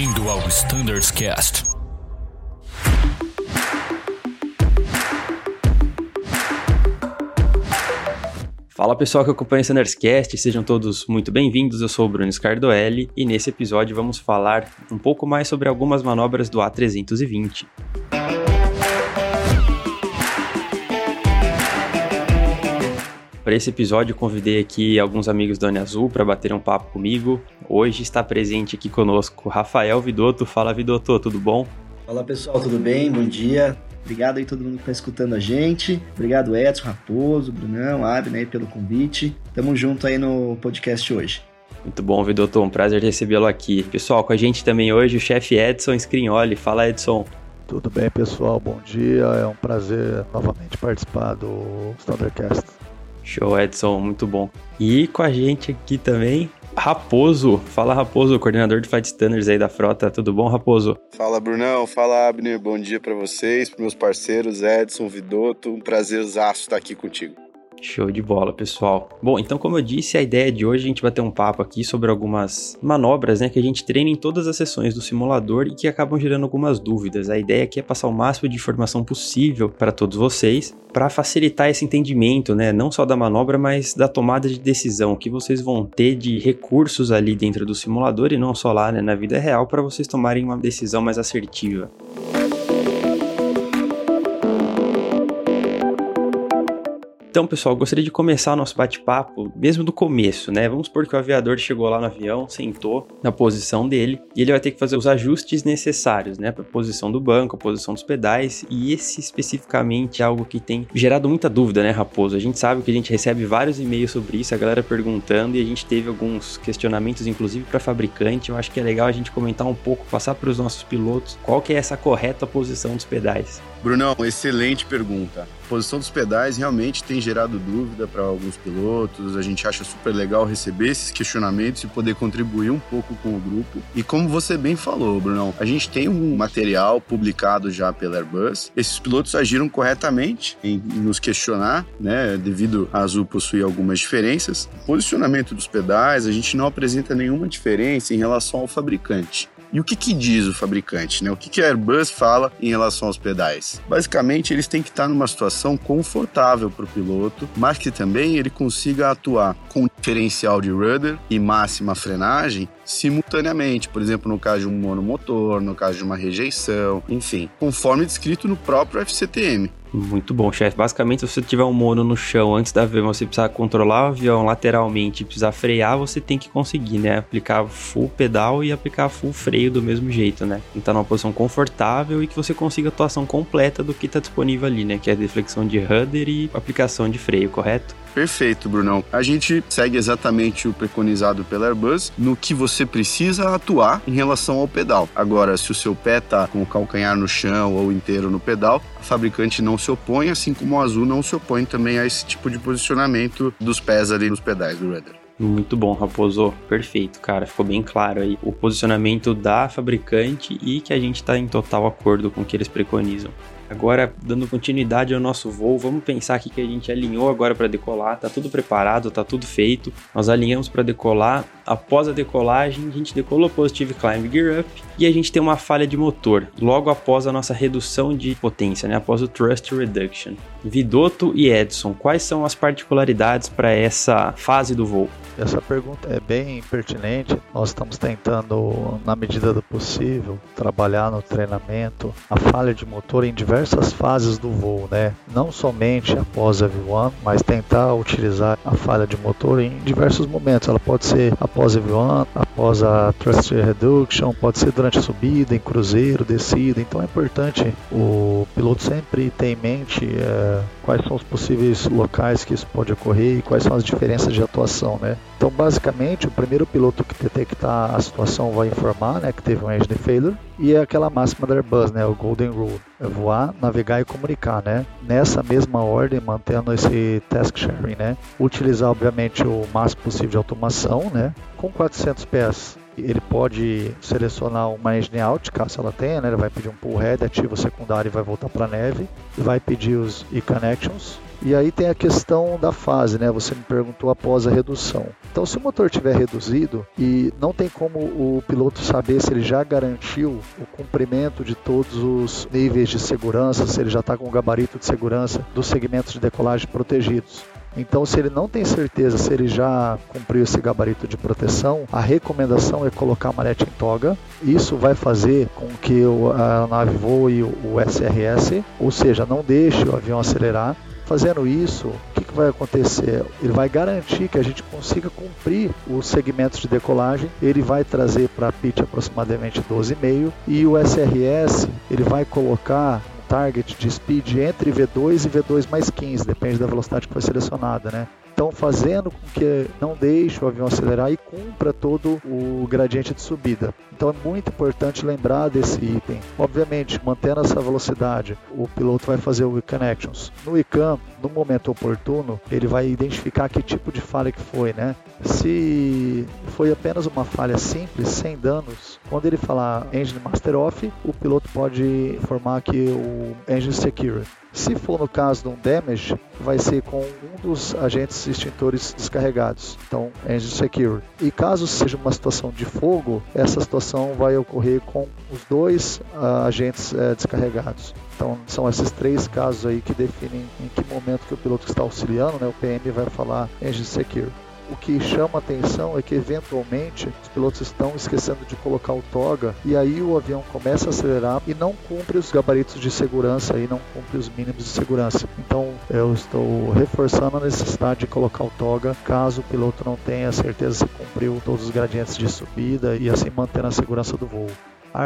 Bem-vindo ao Standards Cast. Fala pessoal que acompanha o Standards Cast, sejam todos muito bem-vindos. Eu sou o Bruno Scardoelli e nesse episódio vamos falar um pouco mais sobre algumas manobras do A320. Para esse episódio, convidei aqui alguns amigos do Ane Azul para bater um papo comigo. Hoje está presente aqui conosco Rafael Vidotto. Fala, Vidotto, tudo bom? Fala pessoal, tudo bem? Bom dia. Obrigado aí todo mundo que está escutando a gente. Obrigado Edson, Raposo, Brunão, Abner pelo convite. Tamo junto aí no podcast hoje. Muito bom, Vidotto. Um prazer recebê-lo aqui. Pessoal, com a gente também hoje o chefe Edson Scrignoli. Fala, Edson. Tudo bem, pessoal? Bom dia. É um prazer novamente participar do Thundercast. Show, Edson, muito bom. E com a gente aqui também, Raposo. Fala, Raposo, coordenador de Flight Standards aí da frota. Tudo bom, Raposo? Fala, Brunão. Fala, Abner. Bom dia para vocês, para meus parceiros, Edson, Vidotto. Um prazerzaço estar aqui contigo. Show de bola, pessoal. Bom, então como eu disse, a ideia de hoje a gente vai ter um papo aqui sobre algumas manobras, né, que a gente treina em todas as sessões do simulador e que acabam gerando algumas dúvidas. A ideia aqui é passar o máximo de informação possível para todos vocês, para facilitar esse entendimento, né, não só da manobra, mas da tomada de decisão, que vocês vão ter de recursos ali dentro do simulador e não só lá, né, na vida real, para vocês tomarem uma decisão mais assertiva. Então, pessoal, gostaria de começar o nosso bate-papo mesmo do começo, né? Vamos supor que o aviador chegou lá no avião, sentou na posição dele e ele vai ter que fazer os ajustes necessários, né? Para a posição do banco, a posição dos pedais e esse especificamente é algo que tem gerado muita dúvida, né, Raposo? A gente sabe que a gente recebe vários e-mails sobre isso, a galera perguntando e a gente teve alguns questionamentos, inclusive para fabricante. Eu acho que é legal a gente comentar um pouco, passar para os nossos pilotos qual que é essa correta posição dos pedais. Brunão, excelente pergunta. A posição dos pedais realmente tem gerado dúvida para alguns pilotos. A gente acha super legal receber esses questionamentos e poder contribuir um pouco com o grupo. E como você bem falou, Brunão, a gente tem um material publicado já pela Airbus. Esses pilotos agiram corretamente em nos questionar, né, devido a Azul possuir algumas diferenças. Posicionamento dos pedais, a gente não apresenta nenhuma diferença em relação ao fabricante. E o que, que diz o fabricante? Né? O que, que a Airbus fala em relação aos pedais? Basicamente, eles têm que estar numa situação confortável para o piloto, mas que também ele consiga atuar com diferencial de rudder e máxima frenagem simultaneamente, por exemplo, no caso de um monomotor, no caso de uma rejeição, enfim, conforme descrito no próprio FCTM. Muito bom, chefe. Basicamente, se você tiver um mono no chão antes da avião, você precisar controlar o avião lateralmente precisar frear, você tem que conseguir, né? Aplicar full pedal e aplicar full freio do mesmo jeito, né? Então, numa posição confortável e que você consiga a atuação completa do que está disponível ali, né? Que é a deflexão de rudder e aplicação de freio, correto? Perfeito, Brunão. A gente segue exatamente o preconizado pela Airbus no que você precisa atuar em relação ao pedal. Agora, se o seu pé tá com o calcanhar no chão ou inteiro no pedal, a fabricante não se opõe, assim como o Azul não se opõe também a esse tipo de posicionamento dos pés ali nos pedais do rudder. Muito bom, Raposo. Perfeito, cara. Ficou bem claro aí o posicionamento da fabricante e que a gente está em total acordo com o que eles preconizam. Agora, dando continuidade ao nosso voo, vamos pensar aqui que a gente alinhou agora para decolar, tá tudo preparado, tá tudo feito. Nós alinhamos para decolar. Após a decolagem, a gente decolou Positive Climb Gear Up e a gente tem uma falha de motor, logo após a nossa redução de potência, né? após o Thrust Reduction. Vidotto e Edson, quais são as particularidades para essa fase do voo? Essa pergunta é bem pertinente. Nós estamos tentando, na medida do possível, trabalhar no treinamento a falha de motor em diversas fases do voo, né? Não somente após a V1, mas tentar utilizar a falha de motor em diversos momentos. Ela pode ser após a V1, após a thrust reduction, pode ser durante a subida, em cruzeiro, descida. Então é importante o piloto sempre ter em mente é, quais são os possíveis locais que isso pode ocorrer e quais são as diferenças de atuação, né? Então, basicamente, o primeiro piloto que detectar a situação vai informar, né, que teve um engine failure, e é aquela máxima da Airbus, né, o Golden Rule, é voar, navegar e comunicar, né? Nessa mesma ordem, mantendo esse task sharing, né? Utilizar, obviamente, o máximo possível de automação, né? Com 400 pés ele pode selecionar uma engine out, caso ela tenha, né? Ele vai pedir um pull head, ativa o secundário e vai voltar para a neve. Vai pedir os e-connections, E aí tem a questão da fase, né? Você me perguntou após a redução. Então, se o motor tiver reduzido e não tem como o piloto saber se ele já garantiu o cumprimento de todos os níveis de segurança, se ele já está com o gabarito de segurança dos segmentos de decolagem protegidos. Então, se ele não tem certeza se ele já cumpriu esse gabarito de proteção, a recomendação é colocar a malete em toga. Isso vai fazer com que a nave voe o SRS, ou seja, não deixe o avião acelerar. Fazendo isso, o que, que vai acontecer? Ele vai garantir que a gente consiga cumprir os segmentos de decolagem. Ele vai trazer para a pitch aproximadamente 12,5 e o SRS ele vai colocar target de speed entre V2 e V2 mais 15, depende da velocidade que foi selecionada, né? Então, fazendo com que não deixe o avião acelerar e cumpra todo o gradiente de subida. Então, é muito importante lembrar desse item. Obviamente, mantendo essa velocidade, o piloto vai fazer o connections. No ICAM, no momento oportuno, ele vai identificar que tipo de falha que foi, né? Se foi apenas uma falha simples, sem danos, quando ele falar engine master off, o piloto pode informar que o engine secure. Se for no caso de um damage, vai ser com um dos agentes extintores descarregados, então engine secure. E caso seja uma situação de fogo, essa situação vai ocorrer com os dois uh, agentes uh, descarregados. Então são esses três casos aí que definem em que momento que o piloto está auxiliando, né, o PM vai falar engine secure o que chama atenção é que eventualmente os pilotos estão esquecendo de colocar o toga e aí o avião começa a acelerar e não cumpre os gabaritos de segurança e não cumpre os mínimos de segurança. Então eu estou reforçando a necessidade de colocar o toga caso o piloto não tenha certeza se cumpriu todos os gradientes de subida e assim mantendo a segurança do voo. A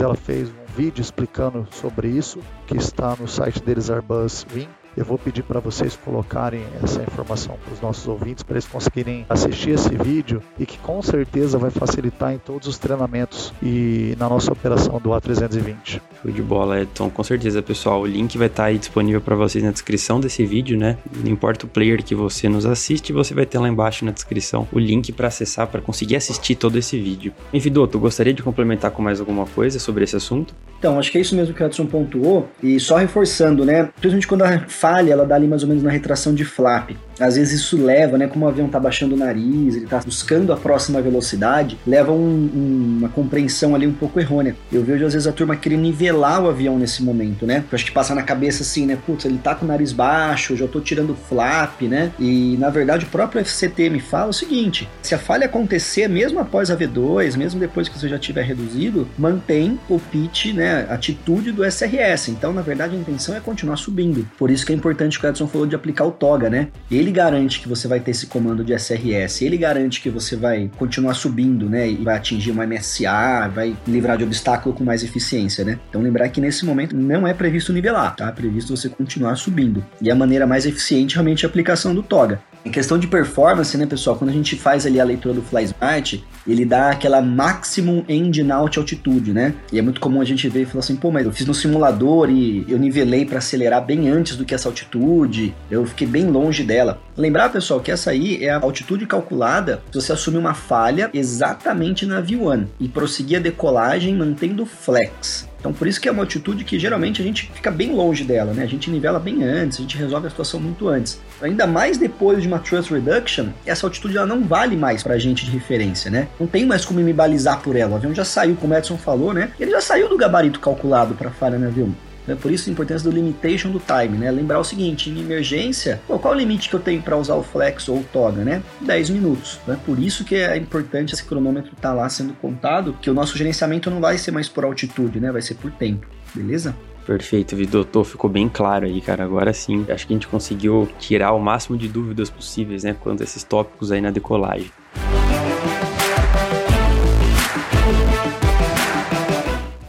ela fez um vídeo explicando sobre isso que está no site deles Airbus Wing eu vou pedir para vocês colocarem essa informação para os nossos ouvintes, para eles conseguirem assistir esse vídeo e que com certeza vai facilitar em todos os treinamentos e na nossa operação do A320. Show de bola, Edson. Com certeza, pessoal. O link vai estar tá aí disponível para vocês na descrição desse vídeo, né? Não importa o player que você nos assiste, você vai ter lá embaixo na descrição o link para acessar, para conseguir assistir todo esse vídeo. Enfim, Doutor, gostaria de complementar com mais alguma coisa sobre esse assunto? Então, acho que é isso mesmo que o Edson pontuou. E só reforçando, né? Principalmente quando a falha, ela dá ali mais ou menos na retração de flap. Às vezes isso leva, né? Como o avião tá baixando o nariz, ele tá buscando a próxima velocidade, leva um, um, uma compreensão ali um pouco errônea. Eu vejo às vezes a turma querer nivelar o avião nesse momento, né? Eu acho que passa na cabeça assim, né? Putz, ele tá com o nariz baixo, já tô tirando flap, né? E na verdade o próprio FCT me fala o seguinte: se a falha acontecer mesmo após a V2, mesmo depois que você já tiver reduzido, mantém o pitch, né? A atitude do SRS. Então, na verdade, a intenção é continuar subindo. Por isso que é importante que o Edson falou de aplicar o TOGA, né? Ele ele garante que você vai ter esse comando de SRS, ele garante que você vai continuar subindo, né, e vai atingir uma MSA, vai livrar de obstáculo com mais eficiência, né? Então lembrar que nesse momento não é previsto nivelar, tá? É previsto você continuar subindo. E a maneira mais eficiente realmente é a aplicação do toga. Em questão de performance, né, pessoal, quando a gente faz ali a leitura do FlySmart, ele dá aquela maximum engine out altitude, né? E é muito comum a gente ver e falar assim, pô, mas eu fiz no simulador e eu nivelei para acelerar bem antes do que essa altitude, eu fiquei bem longe dela. Lembrar, pessoal, que essa aí é a altitude calculada se você assumir uma falha exatamente na V1 e prosseguir a decolagem mantendo flex. Então, por isso que é uma altitude que geralmente a gente fica bem longe dela, né? A gente nivela bem antes, a gente resolve a situação muito antes. Ainda mais depois de uma thrust reduction, essa altitude ela não vale mais para a gente de referência, né? Não tem mais como me balizar por ela. O avião já saiu, como o Edson falou, né? Ele já saiu do gabarito calculado para falha no avião. Né? Por isso a importância do limitation do time, né? Lembrar o seguinte, em emergência, pô, qual é o limite que eu tenho para usar o flex ou o toga, né? 10 minutos, né? Por isso que é importante esse cronômetro estar tá lá sendo contado, que o nosso gerenciamento não vai ser mais por altitude, né? Vai ser por tempo, beleza? Perfeito, Vidotor, ficou bem claro aí, cara. Agora sim, acho que a gente conseguiu tirar o máximo de dúvidas possíveis, né, quanto a esses tópicos aí na decolagem.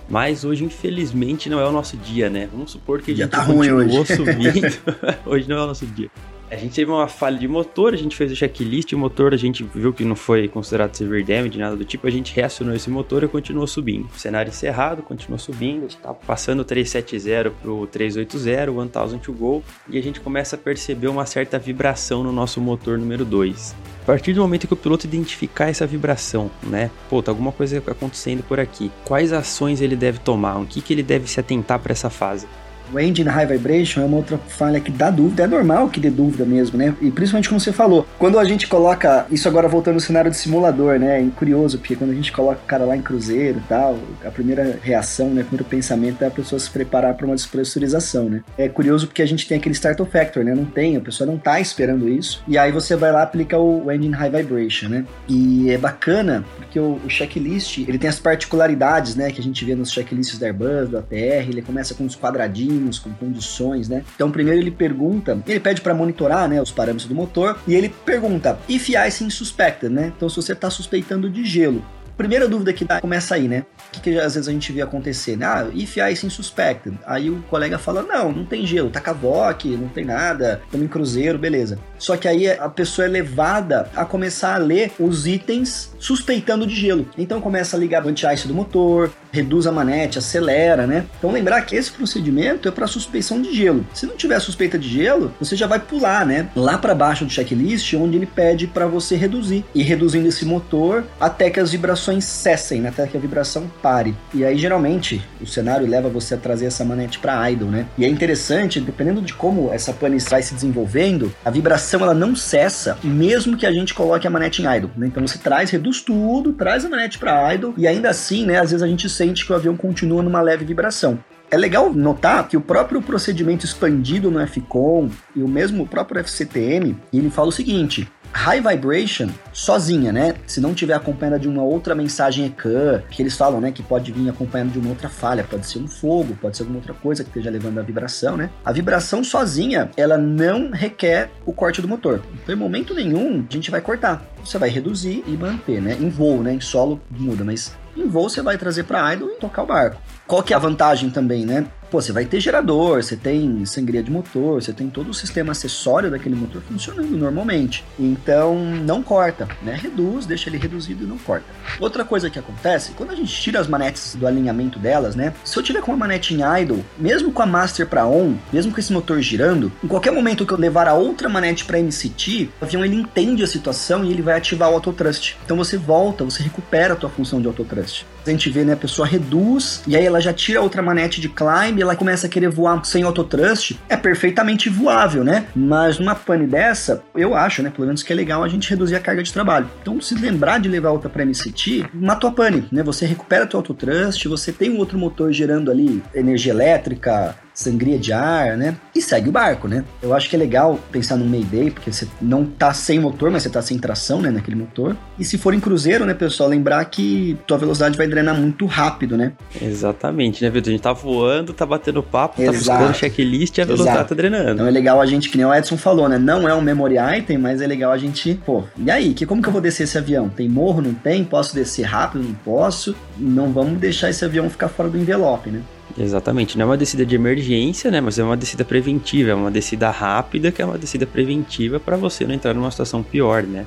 Mas hoje, infelizmente, não é o nosso dia, né? Vamos supor que a gente tá continuou hoje. subindo. hoje não é o nosso dia. A gente teve uma falha de motor, a gente fez o checklist, o motor a gente viu que não foi considerado severe damage, nada do tipo, a gente reacionou esse motor e continuou subindo. O cenário encerrado, continuou subindo, a gente tá passando o 370 pro 380, 1000 to go, e a gente começa a perceber uma certa vibração no nosso motor número 2. A partir do momento que o piloto identificar essa vibração, né? Pô, tá alguma coisa acontecendo por aqui. Quais ações ele deve tomar? O que, que ele deve se atentar para essa fase? O engine high vibration é uma outra falha que dá dúvida, é normal que dê dúvida mesmo, né? E principalmente como você falou, quando a gente coloca, isso agora voltando no cenário de simulador, né? É curioso, porque quando a gente coloca o cara lá em cruzeiro e tal, a primeira reação, né, o primeiro pensamento é a pessoa se preparar para uma despressurização, né? É curioso porque a gente tem aquele startup factor, né? Não tem, a pessoa não tá esperando isso. E aí você vai lá aplica o engine high vibration, né? E é bacana porque o, o checklist, ele tem as particularidades, né, que a gente vê nos checklists da Airbus, do ATR, ele começa com os quadradinhos, com condições, né? Então primeiro ele pergunta, ele pede para monitorar, né, os parâmetros do motor e ele pergunta if icing suspected, né? Então se você está suspeitando de gelo, primeira dúvida que dá começa aí, né? O que, que às vezes a gente vê acontecer, né? Ah, if icing suspected. Aí o colega fala, não, não tem gelo, tá cavoque, não tem nada, estamos em cruzeiro, beleza. Só que aí a pessoa é levada a começar a ler os itens suspeitando de gelo. Então começa a ligar o anti-ice do motor, reduz a manete, acelera, né? Então lembrar que esse procedimento é para suspeição de gelo. Se não tiver suspeita de gelo, você já vai pular, né? Lá para baixo do checklist, onde ele pede para você reduzir. E reduzindo esse motor até que as vibrações cessem, né? até que a vibração pare. E aí geralmente o cenário leva você a trazer essa manete para idle, né? E é interessante, dependendo de como essa pane vai se desenvolvendo, a vibração ela não cessa, mesmo que a gente coloque a manete em idle, né? Então você traz, reduz tudo, traz a manete para idle e ainda assim, né, às vezes a gente sente que o avião continua numa leve vibração. É legal notar que o próprio procedimento expandido no FCOM e o mesmo próprio FCTM, ele fala o seguinte: High Vibration sozinha, né? Se não tiver acompanhada de uma outra mensagem ECAN, que eles falam, né, que pode vir acompanhada de uma outra falha, pode ser um fogo, pode ser alguma outra coisa que esteja levando a vibração, né? A vibração sozinha, ela não requer o corte do motor. Então, em momento nenhum, a gente vai cortar. Você vai reduzir e manter, né? Em voo, né? Em solo muda, mas em voo você vai trazer para idle e tocar o barco. Qual que é a vantagem também, né? Pô, você vai ter gerador, você tem sangria de motor, você tem todo o sistema acessório daquele motor funcionando normalmente. Então, não corta, né? Reduz, deixa ele reduzido e não corta. Outra coisa que acontece, quando a gente tira as manetes do alinhamento delas, né? Se eu tiver com uma manete em idle, mesmo com a master para on, mesmo com esse motor girando, em qualquer momento que eu levar a outra manete para MCT, o avião ele entende a situação e ele vai ativar o autotrust. Então você volta, você recupera a tua função de autotrust. A gente vê, né, a pessoa reduz e aí ela já tira outra manete de climb, ela começa a querer voar sem autotrust, é perfeitamente voável, né? Mas numa pane dessa, eu acho, né, pelo menos que é legal a gente reduzir a carga de trabalho. Então, se lembrar de levar outra para MCT, matou a pane, né? Você recupera teu autotrust, você tem um outro motor gerando ali energia elétrica, sangria de ar, né? E segue o barco, né? Eu acho que é legal pensar no Mayday, porque você não tá sem motor, mas você tá sem tração, né, naquele motor. E se for em cruzeiro, né, pessoal, lembrar que tua velocidade vai drenar muito rápido, né? Exatamente, né, Vitor? A gente tá voando, tá batendo papo, Exato. tá buscando checklist e a velocidade Exato. tá drenando. Então é legal a gente, que nem o Edson falou, né? Não é um memory item, mas é legal a gente, pô, e aí, que como que eu vou descer esse avião? Tem morro, não tem? Posso descer rápido? Não posso? Não vamos deixar esse avião ficar fora do envelope, né? Exatamente, não é uma descida de emergência, né? Mas é uma descida preventiva, é uma descida rápida que é uma descida preventiva para você não entrar numa situação pior, né?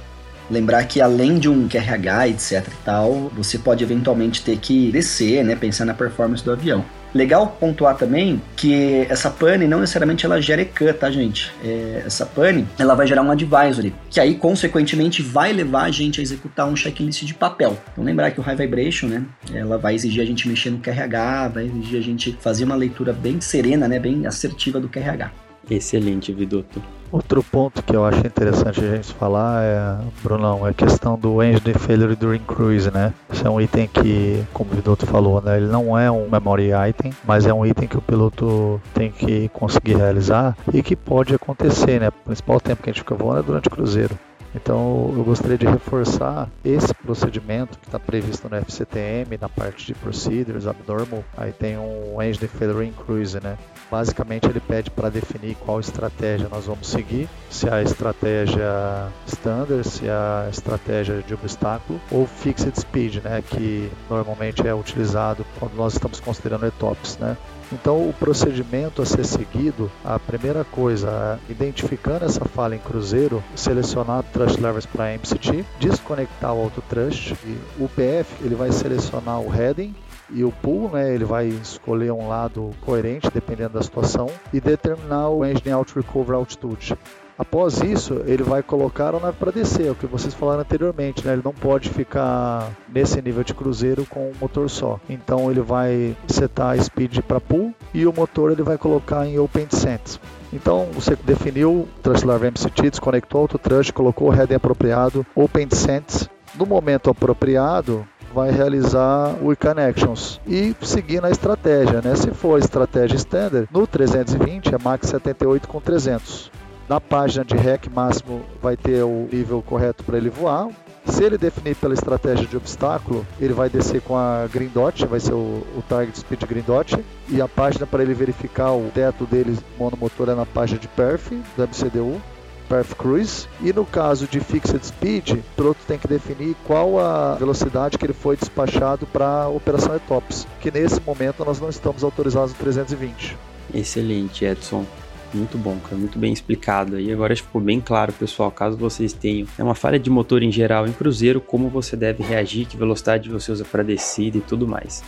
Lembrar que além de um QRH, etc e tal, você pode eventualmente ter que descer, né? Pensar na performance do avião. Legal pontuar também que essa pane não necessariamente ela gera ECAN, tá, gente? É, essa pane, ela vai gerar um advisory, que aí, consequentemente, vai levar a gente a executar um checklist de papel. Então, lembrar que o High Vibration, né, ela vai exigir a gente mexer no QRH, vai exigir a gente fazer uma leitura bem serena, né, bem assertiva do QRH. Excelente, Vidoto. Outro ponto que eu acho interessante a gente falar é, Brunão, é a questão do engine failure during cruise, né? Esse é um item que, como o Vidoto falou, né, ele não é um memory item, mas é um item que o piloto tem que conseguir realizar e que pode acontecer, né? O principal tempo que a gente fica voando é durante o cruzeiro. Então eu gostaria de reforçar esse procedimento que está previsto no FCTM, na parte de Procedures, Abnormal. Aí tem um Engine Failure Cruise, né? Basicamente ele pede para definir qual estratégia nós vamos seguir, se a estratégia Standard, se a estratégia de obstáculo ou Fixed Speed, né? Que normalmente é utilizado quando nós estamos considerando ETOPS, né? Então, o procedimento a ser seguido, a primeira coisa, identificando essa falha em cruzeiro, selecionar Trust Levers para MCT, desconectar o Auto Trust, e o PF ele vai selecionar o heading e o pool, né, ele vai escolher um lado coerente dependendo da situação e determinar o Engine Out Recover Altitude. Após isso, ele vai colocar a nave para descer, é o que vocês falaram anteriormente, né? Ele não pode ficar nesse nível de cruzeiro com um motor só. Então ele vai setar a speed para pull e o motor ele vai colocar em open descent. Então você definiu o Larva MCT, desconectou o thrust, colocou o heading apropriado, open descent. No momento apropriado, vai realizar o Connections e seguir na estratégia, né? Se for estratégia standard, no 320 é max 78 com 300. Na página de REC máximo vai ter o nível correto para ele voar. Se ele definir pela estratégia de obstáculo, ele vai descer com a Green Dot, vai ser o, o Target Speed Green Dot. E a página para ele verificar o teto dele monomotor é na página de Perf, do MCDU. Perf Cruise. E no caso de Fixed Speed, o piloto tem que definir qual a velocidade que ele foi despachado para a operação ETOPS, que nesse momento nós não estamos autorizados no 320. Excelente, Edson. Muito bom, cara, muito bem explicado aí. Agora ficou bem claro, pessoal, caso vocês tenham é uma falha de motor em geral em cruzeiro, como você deve reagir, que velocidade você usa para descida e tudo mais.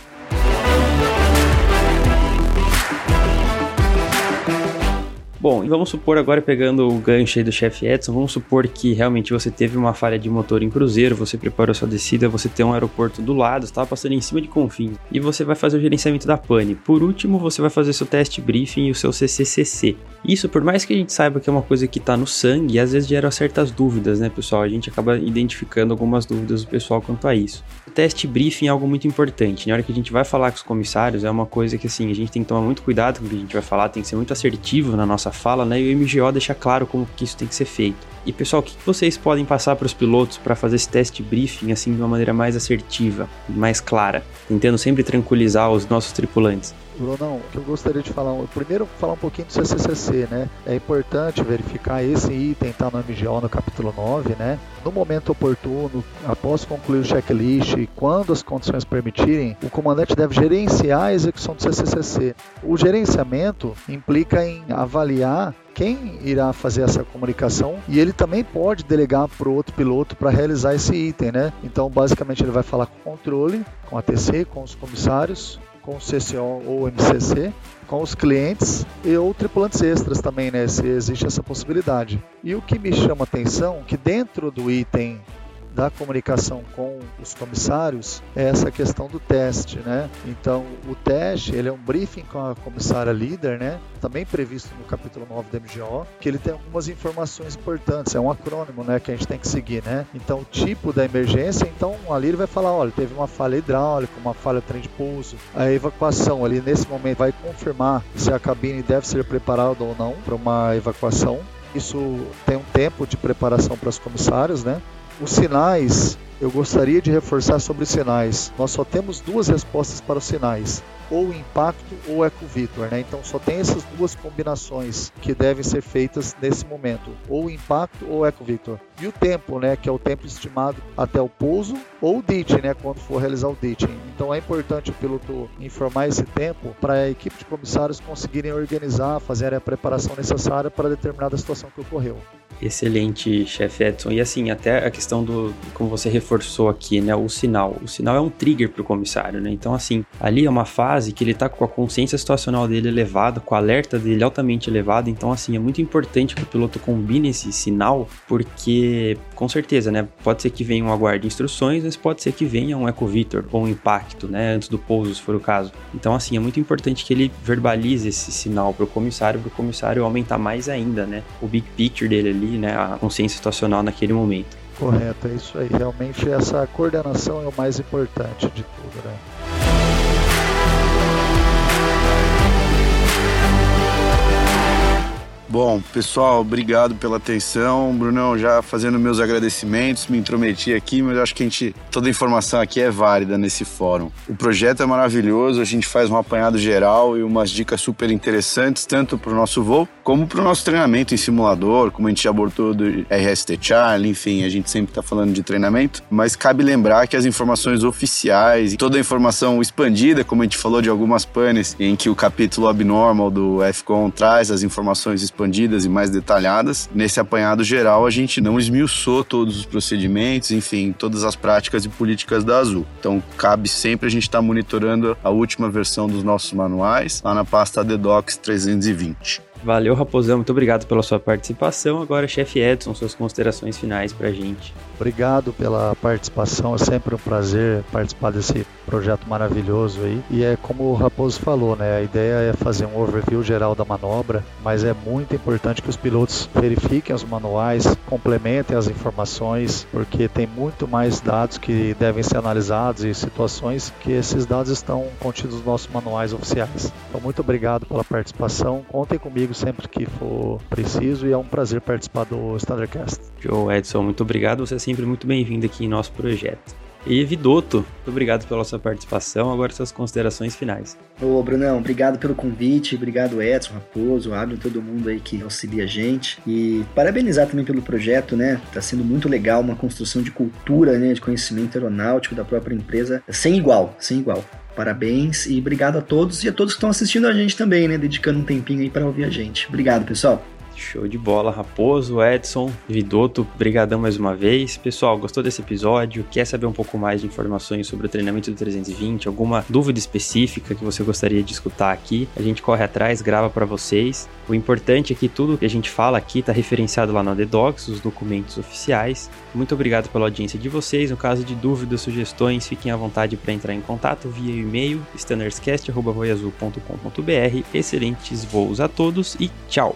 Bom, e vamos supor agora, pegando o gancho aí do chefe Edson, vamos supor que realmente você teve uma falha de motor em cruzeiro, você preparou sua descida, você tem um aeroporto do lado, estava passando em cima de Confins, e você vai fazer o gerenciamento da pane. Por último, você vai fazer seu teste briefing e o seu CCCC. Isso, por mais que a gente saiba que é uma coisa que está no sangue, às vezes gera certas dúvidas, né, pessoal? A gente acaba identificando algumas dúvidas do pessoal quanto a isso. O teste briefing é algo muito importante. Na hora que a gente vai falar com os comissários, é uma coisa que, assim, a gente tem que tomar muito cuidado com o que a gente vai falar, tem que ser muito assertivo na nossa fala, né? E o MGO deixa claro como que isso tem que ser feito. E pessoal, o que vocês podem passar para os pilotos para fazer esse teste briefing assim de uma maneira mais assertiva, mais clara, tentando sempre tranquilizar os nossos tripulantes? Brunão, que eu gostaria de falar, primeiro falar um pouquinho do CCCC, né? É importante verificar esse item tá no MGO no capítulo 9, né? No momento oportuno, após concluir o checklist e quando as condições permitirem, o comandante deve gerenciar a execução do CCCC. O gerenciamento implica em avaliar quem irá fazer essa comunicação e ele também pode delegar para o outro piloto para realizar esse item, né? Então, basicamente, ele vai falar com o controle, com a TC, com os comissários, com o CCO ou MCC, com os clientes e ou tripulantes extras também, né? Se existe essa possibilidade. E o que me chama atenção é que dentro do item da comunicação com os comissários é essa questão do teste, né? Então, o teste, ele é um briefing com a comissária líder, né? Também previsto no capítulo 9 do MGO, que ele tem algumas informações importantes, é um acrônimo, né, que a gente tem que seguir, né? Então, o tipo da emergência, então ali ele vai falar, olha, teve uma falha hidráulica, uma falha trem de pouso, a evacuação ali nesse momento vai confirmar se a cabine deve ser preparada ou não para uma evacuação. Isso tem um tempo de preparação para os comissários, né? Os sinais, eu gostaria de reforçar sobre os sinais. Nós só temos duas respostas para os sinais ou impacto ou ecovitor, né? Então só tem essas duas combinações que devem ser feitas nesse momento, ou impacto ou ecovitor. E o tempo, né, que é o tempo estimado até o pouso ou o ditching, né, quando for realizar o ditching. Então é importante o piloto informar esse tempo para a equipe de comissários conseguirem organizar, fazer a preparação necessária para determinada situação que ocorreu. Excelente, chefe Edson. E assim, até a questão do, como você reforçou aqui, né, o sinal. O sinal é um trigger para o comissário, né? Então, assim, ali é uma fase que ele está com a consciência situacional dele elevada, com o alerta dele altamente elevado. Então, assim, é muito importante que o piloto combine esse sinal, porque, com certeza, né, pode ser que venha um aguarde instruções, mas pode ser que venha um ecovitor ou um impacto, né, antes do pouso, se for o caso. Então, assim, é muito importante que ele verbalize esse sinal para o comissário, para o comissário aumentar mais ainda, né, o big picture dele ali né, a consciência situacional naquele momento. Correto, é isso aí. Realmente essa coordenação é o mais importante de tudo, né? Bom, pessoal, obrigado pela atenção. Brunão, já fazendo meus agradecimentos, me intrometi aqui, mas acho que a gente, toda a informação aqui é válida nesse fórum. O projeto é maravilhoso, a gente faz um apanhado geral e umas dicas super interessantes, tanto para o nosso voo como para o nosso treinamento em simulador, como a gente já abordou do RST Charlie, enfim, a gente sempre está falando de treinamento, mas cabe lembrar que as informações oficiais e toda a informação expandida, como a gente falou de algumas panes, em que o capítulo abnormal do FCON traz as informações expandidas expandidas e mais detalhadas. Nesse apanhado geral, a gente não esmiuçou todos os procedimentos, enfim, todas as práticas e políticas da Azul. Então, cabe sempre a gente estar tá monitorando a última versão dos nossos manuais lá na pasta The Docs 320. Valeu, Raposão. Muito obrigado pela sua participação. Agora, chefe Edson, suas considerações finais pra gente. Obrigado pela participação. É sempre um prazer participar desse projeto maravilhoso aí. E é como o Raposo falou, né? A ideia é fazer um overview geral da manobra, mas é muito importante que os pilotos verifiquem os manuais, complementem as informações, porque tem muito mais dados que devem ser analisados e situações que esses dados estão contidos nos nossos manuais oficiais. Então, muito obrigado pela participação. Contem comigo sempre que for preciso e é um prazer participar do Standardcast. Joe Edson, muito obrigado. Você é sempre muito bem-vindo aqui em nosso projeto. E muito obrigado pela sua participação. Agora suas considerações finais. Ô, Brunão, obrigado pelo convite, obrigado Edson, Raposo, Abel, todo mundo aí que auxilia a gente. E parabenizar também pelo projeto, né? Tá sendo muito legal, uma construção de cultura, né? De conhecimento aeronáutico da própria empresa, sem igual, sem igual. Parabéns e obrigado a todos e a todos que estão assistindo a gente também, né? Dedicando um tempinho aí para ouvir a gente. Obrigado, pessoal. Show de bola, Raposo, Edson, Vidoto, brigadão mais uma vez. Pessoal, gostou desse episódio? Quer saber um pouco mais de informações sobre o treinamento do 320? Alguma dúvida específica que você gostaria de escutar aqui? A gente corre atrás, grava para vocês. O importante é que tudo que a gente fala aqui está referenciado lá no The Docs, os documentos oficiais. Muito obrigado pela audiência de vocês. No caso de dúvidas, sugestões, fiquem à vontade para entrar em contato via e-mail standardscast.voiazul.com.br. Excelentes voos a todos e tchau!